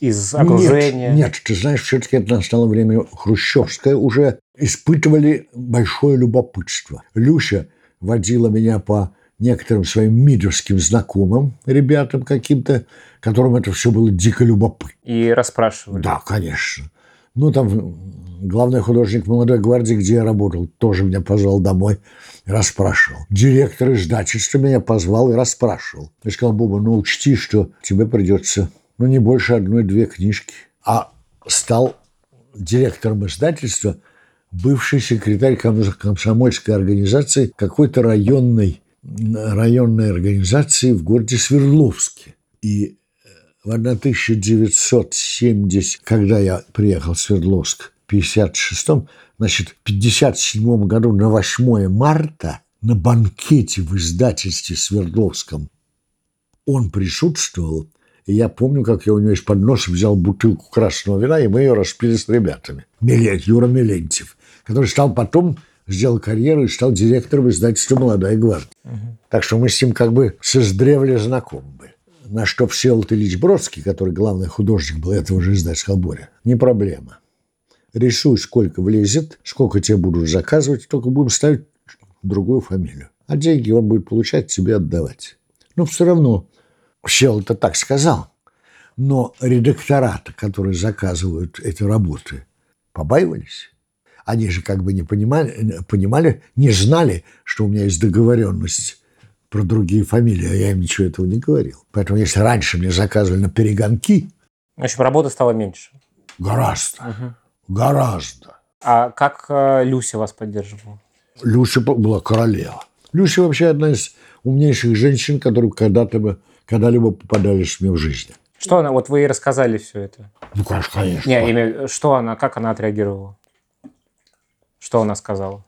Из окружения? Нет, нет, ты знаешь, все-таки это настало время хрущевское. Уже испытывали большое любопытство. Люся водила меня по некоторым своим мидовским знакомым, ребятам каким-то, которым это все было дико любопытно. И расспрашивали? Да, конечно. Ну, там главный художник «Молодой гвардии», где я работал, тоже меня позвал домой, расспрашивал. Директор издательства меня позвал и расспрашивал. Я сказал, Боба, ну учти, что тебе придется, ну, не больше одной-две книжки. А стал директором издательства бывший секретарь комсомольской организации какой-то районной, районной организации в городе Свердловске. И в 1970, когда я приехал в Свердловск, в 56-м, значит, в 57 году на 8 марта на банкете в издательстве Свердловском он присутствовал, и я помню, как я у него из-под носа взял бутылку красного вина, и мы ее распили с ребятами. Милет, Юра Милентьев, который стал потом, сделал карьеру и стал директором издательства «Молодая гвардия». Угу. Так что мы с ним как бы с издревле знакомы были. На что Всеволод Ильич Бродский, который главный художник был этого же издательства Боря, не проблема. Рисуй, сколько влезет, сколько тебе будут заказывать, только будем ставить другую фамилию. А деньги он будет получать, тебе отдавать. Но все равно Всеволод-то так сказал. Но редактора которые заказывают эти работы, побаивались. Они же как бы не понимали, понимали, не знали, что у меня есть договоренность про другие фамилии, а я им ничего этого не говорил. Поэтому если раньше мне заказывали на перегонки... В общем, работы стало меньше. Гораздо. Угу. Гораздо. А как э, Люся вас поддерживала? Люся была королева. Люся вообще одна из умнейших женщин, которые когда-то когда-либо попадались мне в жизни. Что она, вот вы ей рассказали все это? Ну, конечно, конечно. Не, имя, что она, как она отреагировала? Что она сказала?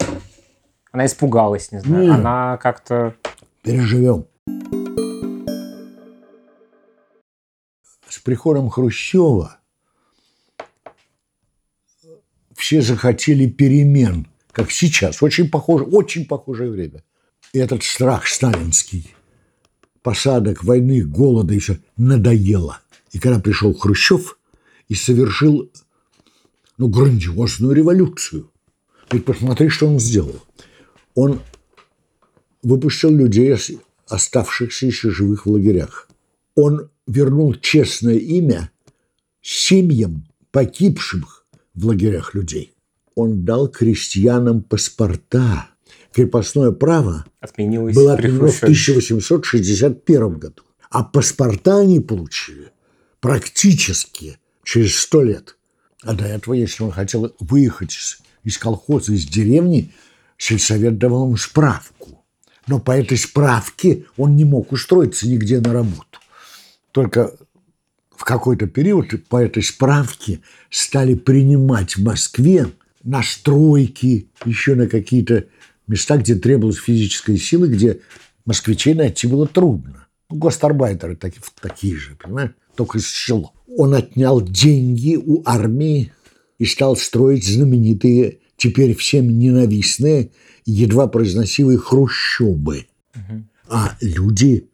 Она испугалась, не знаю. Нет. Она как-то... Переживем. С приходом Хрущева все захотели перемен, как сейчас. Очень похоже, очень похожее время. И этот страх сталинский, посадок, войны, голода еще надоело. И когда пришел Хрущев и совершил ну, грандиозную революцию. Ведь посмотри, что он сделал. Он выпустил людей, оставшихся еще живых в лагерях. Он вернул честное имя семьям погибших в лагерях людей. Он дал крестьянам паспорта. Крепостное право Отменилось было отменено в 1861 году. А паспорта они получили практически через сто лет. А до этого, если он хотел выехать из, из колхоза, из деревни, сельсовет давал ему справку. Но по этой справке он не мог устроиться нигде на работу. Только в какой-то период по этой справке стали принимать в Москве на стройки, еще на какие-то места, где требовалась физическая сила, где москвичей найти было трудно. Гостарбайтеры такие, такие же, понимаешь, только из села. Он отнял деньги у армии и стал строить знаменитые, теперь всем ненавистные, едва произносимые хрущобы. Угу. А люди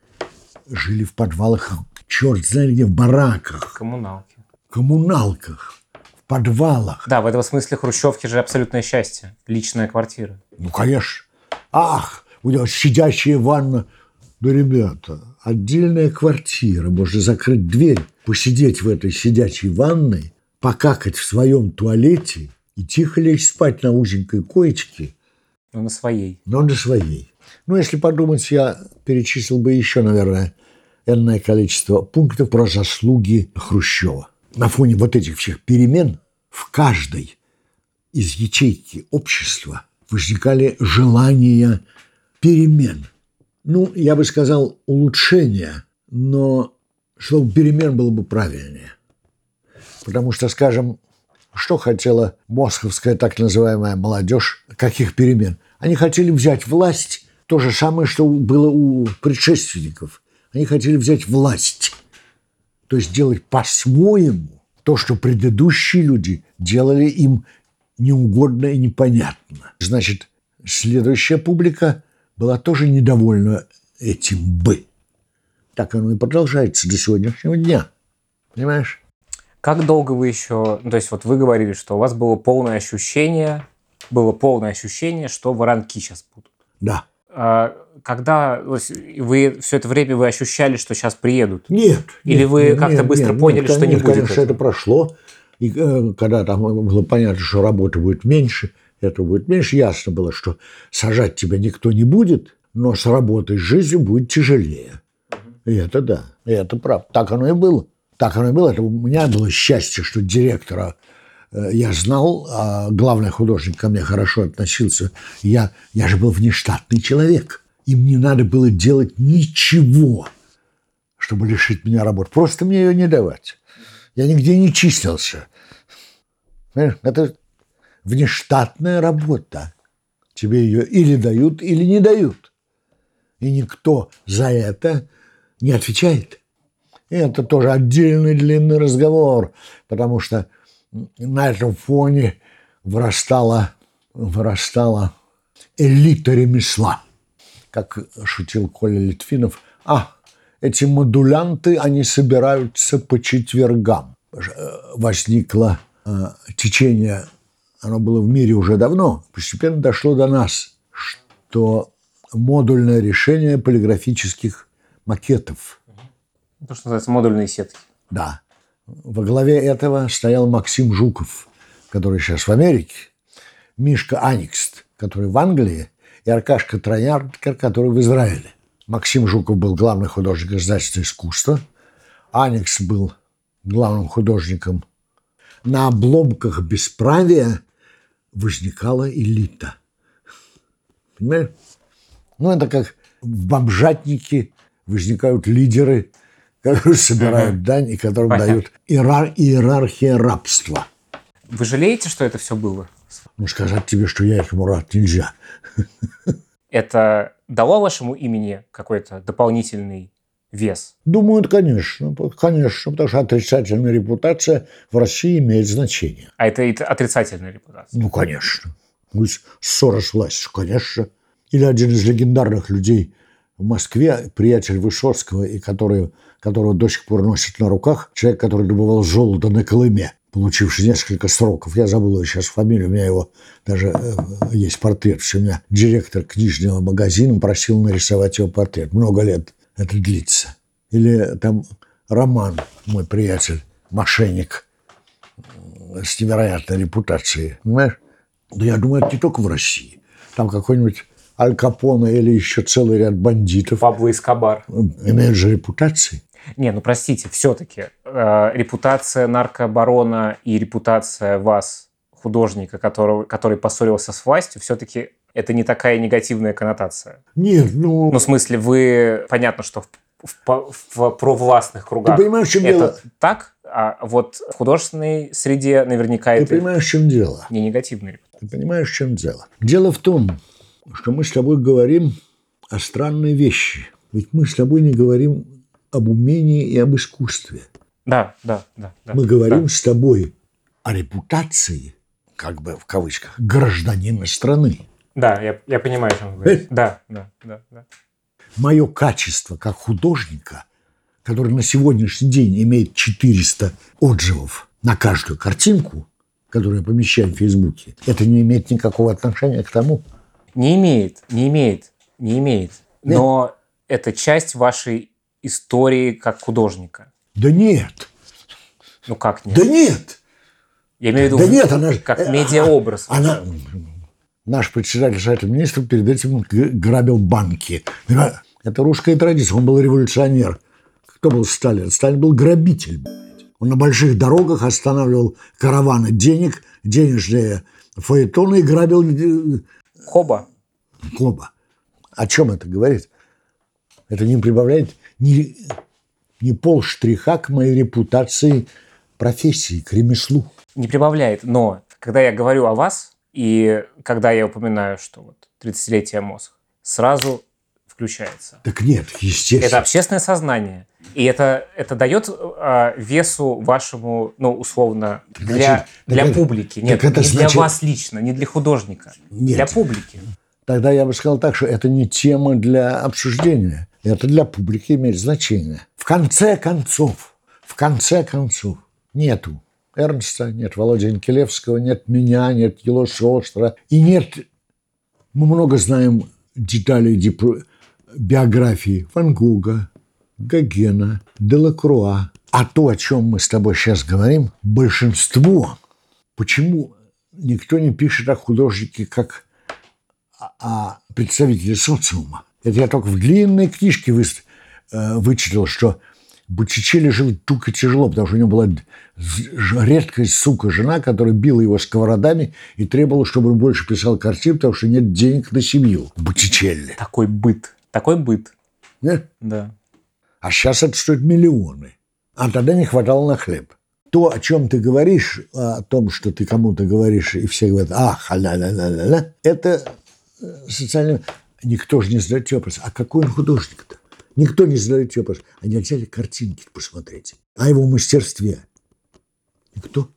жили в подвалах черт знает где, в бараках. Коммуналки. Коммуналках, в подвалах. Да, в этом смысле хрущевки же абсолютное счастье. Личная квартира. Ну, конечно. Ах, у него сидящая ванна. Да, ребята, отдельная квартира. Можно закрыть дверь, посидеть в этой сидячей ванной, покакать в своем туалете и тихо лечь спать на узенькой коечке. Но на своей. Но на своей. Ну, если подумать, я перечислил бы еще, наверное, энное количество пунктов про заслуги Хрущева. На фоне вот этих всех перемен в каждой из ячейки общества возникали желания перемен. Ну, я бы сказал, улучшения, но слово перемен было бы правильнее. Потому что, скажем, что хотела московская так называемая молодежь, каких перемен? Они хотели взять власть, то же самое, что было у предшественников – они хотели взять власть, то есть делать по-своему то, что предыдущие люди делали им неугодно и непонятно. Значит, следующая публика была тоже недовольна этим «бы». Так оно и продолжается до сегодняшнего дня. Понимаешь? Как долго вы еще... Ну, то есть вот вы говорили, что у вас было полное ощущение, было полное ощущение, что воронки сейчас будут. Да. А, когда вы все это время вы ощущали, что сейчас приедут? Нет. Или нет, вы как-то быстро нет, поняли, нет, что не нет, будет? Конечно, этого? это прошло. И э, когда там было понятно, что работы будет меньше, это будет меньше, ясно было, что сажать тебя никто не будет, но с работой, с жизнью будет тяжелее. И это да, и это правда. Так оно и было. Так оно и было. Это у меня было счастье, что директора э, я знал, а главный художник ко мне хорошо относился. Я, я же был внештатный человек. Им не надо было делать ничего, чтобы лишить меня работы. Просто мне ее не давать. Я нигде не числился. Понимаешь? Это внештатная работа. Тебе ее или дают, или не дают. И никто за это не отвечает. И это тоже отдельный длинный разговор, потому что на этом фоне вырастала, вырастала элита ремесла. Как шутил Коля Литвинов, а, эти модулянты, они собираются по четвергам. Возникло э, течение, оно было в мире уже давно, постепенно дошло до нас, что модульное решение полиграфических макетов. То, что называется модульные сетки. Да. Во главе этого стоял Максим Жуков, который сейчас в Америке, Мишка Аникст, который в Англии, и Аркашка Трояркер, который в Израиле. Максим Жуков был главный художник издательства искусства. Аникс был главным художником. На обломках бесправия возникала элита. Понимаешь? Ну, это как в бомжатнике возникают лидеры, которые собирают дань и которым Понятно. дают иерар- иерархия рабства. Вы жалеете, что это все было? Ну, сказать тебе, что я этому рад, нельзя. Это дало вашему имени какой-то дополнительный вес? Думаю, это конечно. Конечно, потому что отрицательная репутация в России имеет значение. А это и т- отрицательная репутация? Ну, конечно. Ссора с властью, конечно. Или один из легендарных людей в Москве, приятель Высоцкого, и который, которого до сих пор носит на руках, человек, который добывал золото на Колыме, получивший несколько сроков. Я забыл его сейчас фамилию, у меня его даже э, есть портрет. У меня директор книжного магазина просил нарисовать его портрет. Много лет это длится. Или там Роман, мой приятель, мошенник, с невероятной репутацией. Понимаешь? Да я думаю, это не только в России. Там какой-нибудь Аль Капоне или еще целый ряд бандитов Пабло Эскобар. имеют же репутации. Не, ну простите, все-таки э, репутация наркобарона и репутация вас, художника, которого, который поссорился с властью, все-таки это не такая негативная коннотация. Нет, ну, Ну, в смысле, вы... Понятно, что в, в по- в провластных ты кругах понимаешь, в чем это дело? так, а вот в художественной среде наверняка Ты это понимаешь, в чем дело? не негативная репутация. Ты понимаешь, в чем дело? Дело в том, что мы с тобой говорим о странной вещи. Ведь мы с тобой не говорим об умении и об искусстве. Да, да, да. да Мы говорим с тобой о репутации, как бы в кавычках, гражданина страны. Да, я, я понимаю, о чем вы говорите. Да, да, да, да. Мое качество как художника, который на сегодняшний день имеет 400 отзывов на каждую картинку, которую я помещаю в Фейсбуке, это не имеет никакого отношения к тому. Не имеет, не имеет, не имеет. Нет. Но это часть вашей истории как художника. Да нет, Ну как нет? да нет, Я имею в виду да нет, она же... как э, медиаобраз. Она... Наш председатель Совета Министров перед этим грабил банки. Это русская традиция. Он был революционер. Кто был Сталин? Сталин был грабитель. Он на больших дорогах останавливал караваны денег, денежные фаэтоны и грабил э, Хоба. Коба. О чем это говорит? Это не прибавляет ни, ни полштриха к моей репутации профессии, к ремеслу. Не прибавляет, но когда я говорю о вас, и когда я упоминаю, что вот 30-летие мозг, сразу включается. Так нет, естественно. Это общественное сознание. И это, это дает а, весу вашему, ну, условно, для, Значит, для так это- публики. Нет, так это не значит- для вас лично, не для художника. Нет. Для публики. тогда я бы сказал так, что это не тема для обсуждения. Это для публики имеет значение. В конце концов, в конце концов, нету Эрнста, нет Володя Инкелевского, нет меня, нет Ело Шостера. И нет, мы много знаем деталей биографии Ван Гога, Гогена, Делакруа. А то, о чем мы с тобой сейчас говорим, большинство, почему никто не пишет о художнике как о представителе социума. Это я только в длинной книжке вы, э, вычитал, что Боттичелли жил туго тяжело, потому что у него была редкая сука жена, которая била его сковородами и требовала, чтобы он больше писал картин, потому что нет денег на семью. Боттичелли. Такой быт. Такой быт. Нет? Да. А сейчас это стоит миллионы. А тогда не хватало на хлеб. То, о чем ты говоришь, о том, что ты кому-то говоришь, и все говорят, ах, ля ля ля ля ля это э, социально... Никто же не задает вопрос, а какой он художник-то? Никто не задает вопрос. А нельзя ли картинки посмотреть? О его мастерстве? Никто.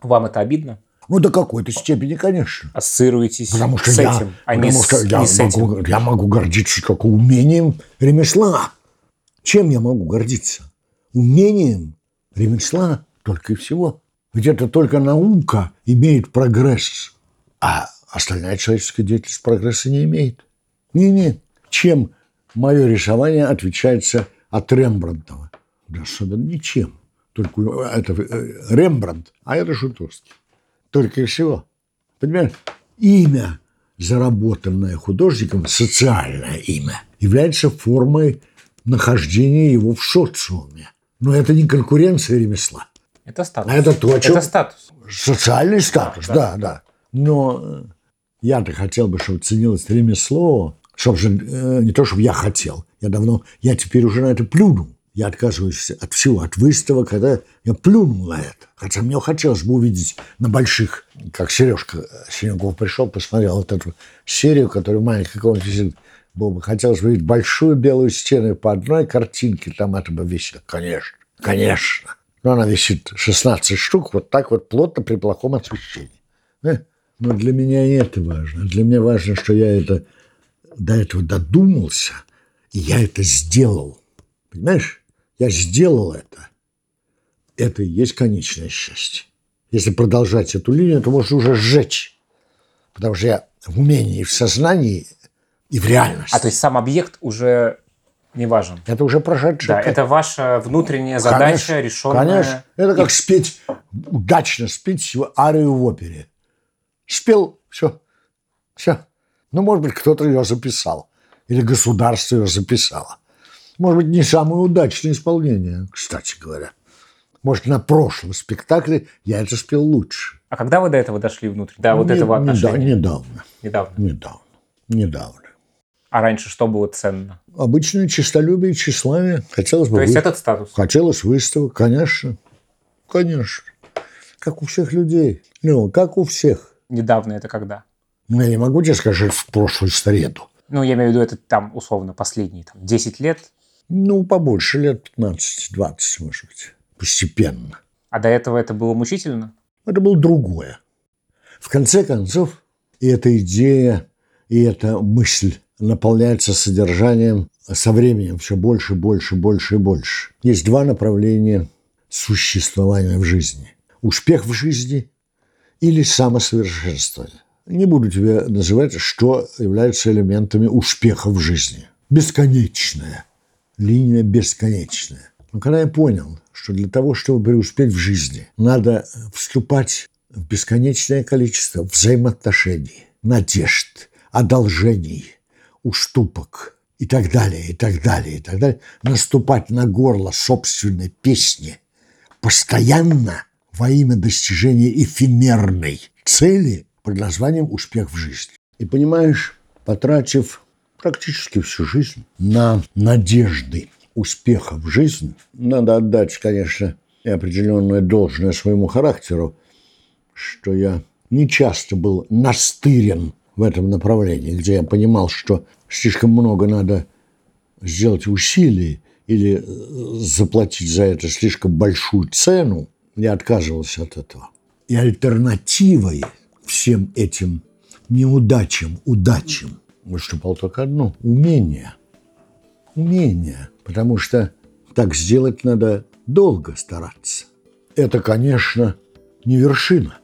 Вам это обидно? Ну, до какой-то степени, конечно. Ассоциируетесь потому что с я, этим, а потому не что с, я, не с могу, этим. я могу гордиться только умением ремесла. Чем я могу гордиться? Умением ремесла только и всего. Ведь это только наука имеет прогресс, а остальная человеческая деятельность прогресса не имеет. Не имеет. Чем мое рисование отличается от Рембрандтова? Да особенно ничем. Только это э, Рембрандт, а это Шутовский. Только и всего. Понимаешь? Имя, заработанное художником, социальное имя, является формой нахождения его в социуме. Но это не конкуренция ремесла. Это статус. А это то, о чем... Это статус. Социальный статус, да, да. да. Но я-то хотел бы, чтобы ценилось ремесло, собственно, э, не то, чтобы я хотел. Я давно, я теперь уже на это плюнул. Я отказываюсь от всего, от выставок, когда я плюнул на это. Хотя мне хотелось бы увидеть на больших, как Сережка Синяков пришел, посмотрел вот эту серию, которую маленький какого-нибудь висит. Было бы хотелось бы видеть большую белую стену по одной картинке, там это бы висело. Конечно, конечно. Но она висит 16 штук, вот так вот плотно при плохом освещении. Э? Но для меня не это важно. Для меня важно, что я это до этого додумался, и я это сделал. Понимаешь? Я сделал это. Это и есть конечное счастье. Если продолжать эту линию, то можно уже сжечь. Потому что я в умении, в сознании и в реальности. А то есть сам объект уже не важен. Это уже прошедшее. Да, это ваша внутренняя задача, Конечно, решенная. Конечно. Это как спеть, удачно спеть арию в опере. Спел, все, все. Ну, может быть, кто-то ее записал. Или государство ее записало. Может быть, не самое удачное исполнение, кстати говоря. Может, на прошлом спектакле я это спел лучше. А когда вы до этого дошли внутрь? Да, вот Не- этого отношения. Недавно. Недавно. Недавно. Недавно. А раньше что было ценно? Обычное честолюбие и тщеславие. Хотелось бы То есть вы- этот статус? Хотелось выставок, конечно. Конечно. Как у всех людей. Ну, как у всех. Недавно это когда? Ну, я не могу тебе сказать, в прошлую среду. Ну, я имею в виду, это там, условно, последние там, 10 лет, Ну, побольше, лет 15-20, может быть. Постепенно. а до этого это было мучительно? Это было другое. В конце концов, и эта идея, и эта мысль наполняется содержанием со временем все больше, больше, больше и больше. Есть два направления существования в жизни. Успех в жизни или самосовершенствование. Не буду тебе называть, что является элементами успеха в жизни. Бесконечная. Линия бесконечная. Но когда я понял, что для того, чтобы преуспеть в жизни, надо вступать в бесконечное количество взаимоотношений, надежд, одолжений, уступок и так далее, и так далее, и так далее, наступать на горло собственной песни постоянно во имя достижения эфемерной цели под названием «Успех в жизни». И понимаешь, потратив практически всю жизнь на надежды успеха в жизни, надо отдать, конечно, и определенное должное своему характеру, что я не часто был настырен в этом направлении, где я понимал, что слишком много надо сделать усилий или э, заплатить за это слишком большую цену, я отказывался от этого. И альтернативой всем этим неудачам, удачам выступал только одно – умение. Умение. Потому что так сделать надо долго стараться. Это, конечно, не вершина,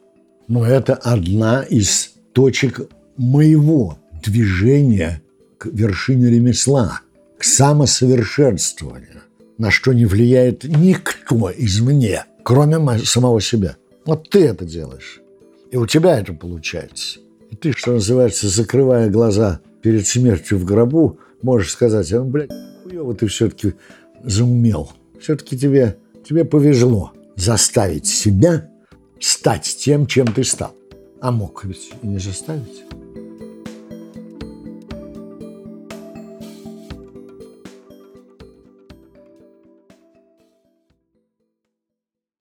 но это одна из точек моего движения к вершине ремесла, к самосовершенствованию, на что не влияет никто извне, кроме самого себя. Вот ты это делаешь, и у тебя это получается. И ты, что называется, закрывая глаза перед смертью в гробу, можешь сказать, а, блядь, хуево ты все-таки заумел. Все-таки тебе, тебе повезло заставить себя стать тем, чем ты стал. А мог ведь и не заставить.